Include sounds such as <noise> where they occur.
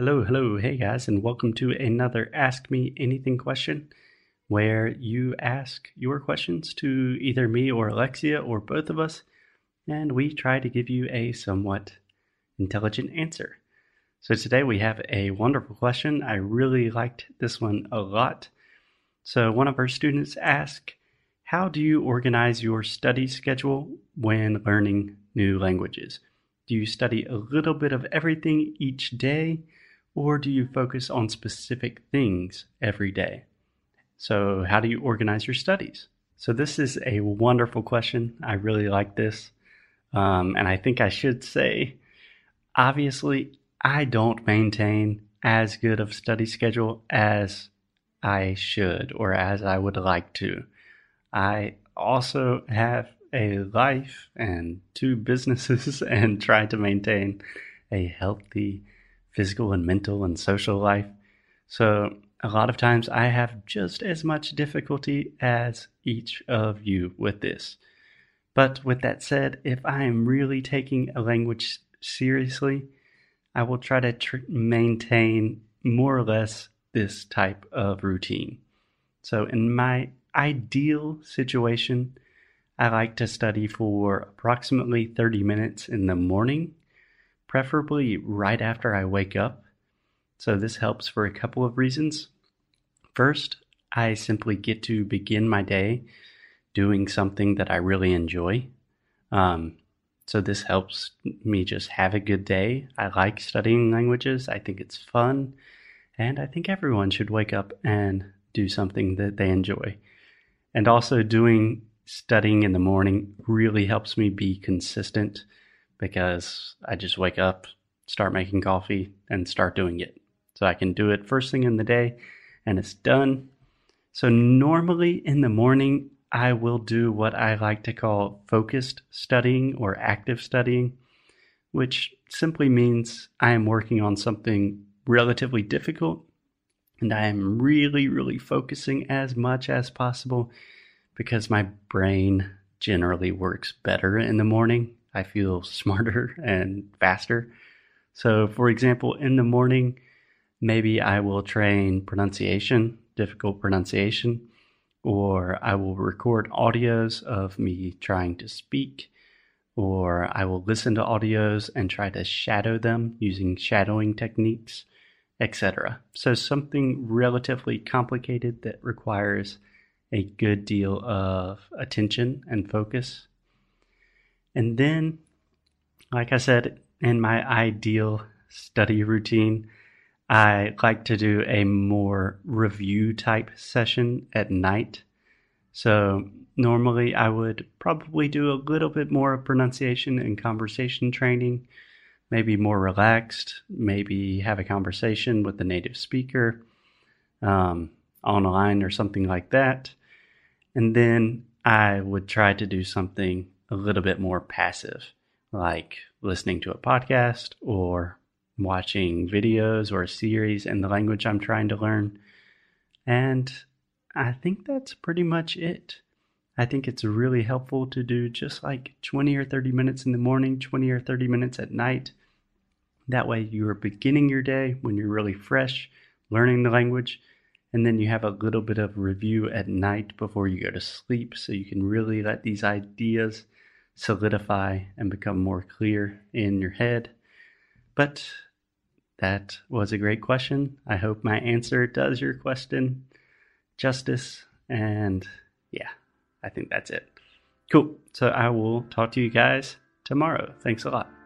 Hello, hello, hey guys, and welcome to another Ask Me Anything question where you ask your questions to either me or Alexia or both of us, and we try to give you a somewhat intelligent answer. So today we have a wonderful question. I really liked this one a lot. So one of our students asked, How do you organize your study schedule when learning new languages? Do you study a little bit of everything each day? Or do you focus on specific things every day? So, how do you organize your studies? So, this is a wonderful question. I really like this. Um, and I think I should say, obviously, I don't maintain as good of study schedule as I should or as I would like to. I also have a life and two businesses <laughs> and try to maintain a healthy physical and mental and social life. So a lot of times I have just as much difficulty as each of you with this. But with that said, if I am really taking a language seriously, I will try to tr- maintain more or less this type of routine. So, in my ideal situation, I like to study for approximately 30 minutes in the morning preferably right after I wake up. So, this helps for a couple of reasons. First, I simply get to begin my day doing something that I really enjoy. Um, so, this helps me just have a good day. I like studying languages, I think it's fun, and I think everyone should wake up and do something that they enjoy. And also, doing studying in the morning really helps me be consistent because I just wake up, start making coffee, and start doing it. So I can do it first thing in the day and it's done. So normally in the morning, I will do what I like to call focused studying or active studying, which simply means I am working on something relatively difficult and I am really, really focusing as much as possible because my brain generally works better in the morning I feel smarter <laughs> and faster. So, for example, in the morning, maybe I will train pronunciation, difficult pronunciation, or I will record audios of me trying to speak, or I will listen to audios and try to shadow them using shadowing techniques, etc. So, something relatively complicated that requires a good deal of attention and focus and then, like I said, in my ideal study routine, I like to do a more review type session at night. So normally I would probably do a little bit more of pronunciation and conversation training, maybe more relaxed, maybe have a conversation with the native speaker um, online or something like that. And then I would try to do something a little bit more passive, like listening to a podcast or watching videos or a series in the language I'm trying to learn. And I think that's pretty much it. I think it's really helpful to do just like 20 or 30 minutes in the morning, 20 or 30 minutes at night. That way, you are beginning your day when you're really fresh, learning the language, and then you have a little bit of review at night before you go to sleep so you can really let these ideas solidify and become more clear in your head. But that was a great question. I hope my answer does your question justice. And yeah, I think that's it. Cool. So I will talk to you guys tomorrow. Thanks a lot.